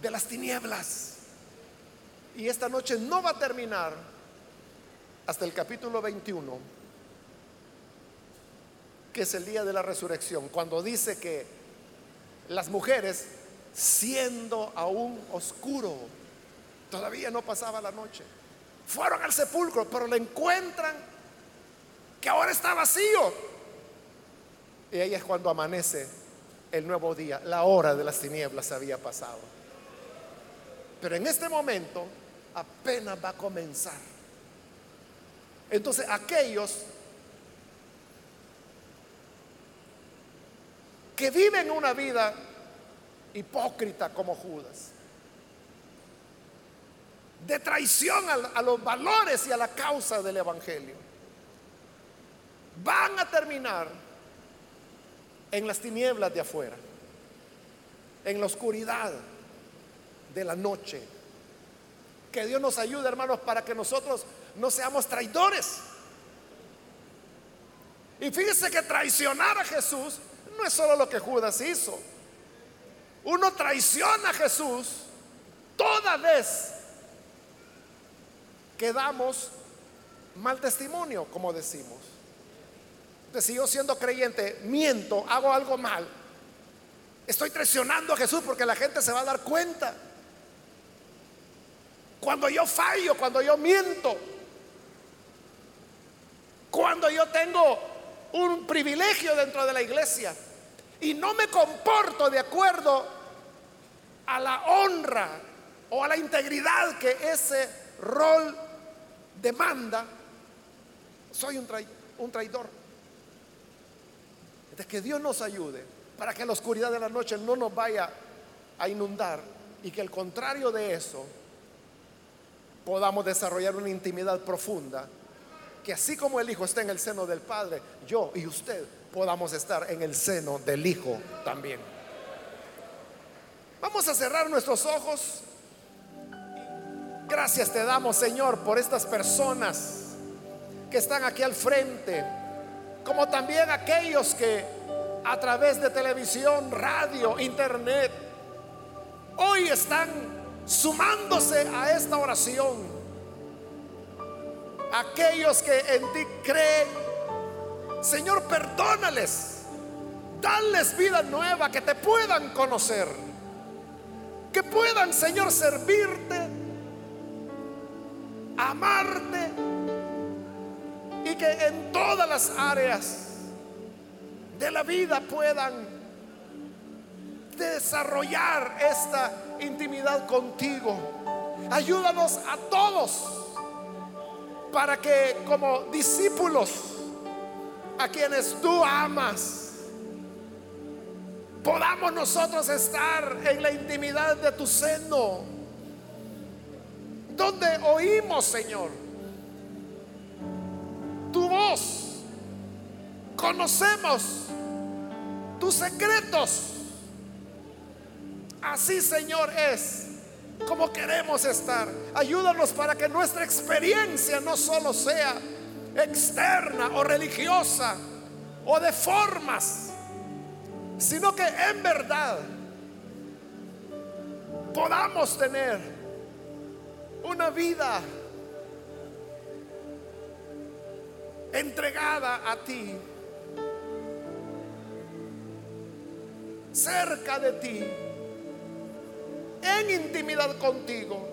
de las tinieblas. Y esta noche no va a terminar hasta el capítulo 21, que es el día de la resurrección, cuando dice que las mujeres, siendo aún oscuro, todavía no pasaba la noche, fueron al sepulcro, pero le encuentran que ahora está vacío. Y ahí es cuando amanece el nuevo día, la hora de las tinieblas había pasado. Pero en este momento apenas va a comenzar. Entonces aquellos que viven una vida hipócrita como Judas, de traición a, los valores y a la causa del Evangelio, van a terminar en las tinieblas de afuera, en la oscuridad de la noche. Que Dios nos ayude, hermanos, para que nosotros no seamos traidores. Y fíjese que traicionar a Jesús no es solo lo que Judas hizo. Uno traiciona a Jesús toda vez que damos mal testimonio, como decimos si yo siendo creyente miento, hago algo mal, estoy traicionando a Jesús porque la gente se va a dar cuenta. Cuando yo fallo, cuando yo miento, cuando yo tengo un privilegio dentro de la iglesia y no me comporto de acuerdo a la honra o a la integridad que ese rol demanda, soy un, traidor. Es que Dios nos ayude para que la oscuridad de la noche no nos vaya a inundar y que al contrario de eso podamos desarrollar una intimidad profunda, que así como el Hijo está en el seno del Padre, yo y usted podamos estar en el seno del Hijo también. Vamos a cerrar nuestros ojos. Gracias te damos, Señor, por estas personas que están aquí al frente, como también aquellos que a través de televisión, radio, internet, hoy están sumándose a esta oración. Aquellos que en ti creen, Señor, perdónales, dales vida nueva, que te puedan conocer, que puedan, Señor, servirte, amarte y que en todas las áreas de la vida puedan desarrollar esta intimidad contigo. Ayúdanos a todos para que como discípulos a quienes tú amas, podamos nosotros estar en la intimidad de tu seno, donde oímos, Señor, tu voz conocemos tus secretos. Así, Señor, es como queremos estar. Ayúdanos para que nuestra experiencia no solo sea externa o religiosa o de formas, sino que en verdad podamos tener una vida entregada a ti cerca de ti, en intimidad contigo,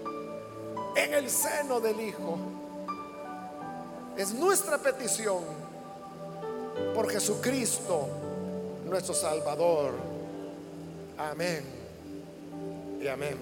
en el seno del Hijo. Es nuestra petición por Jesucristo, nuestro Salvador. Amén y amén.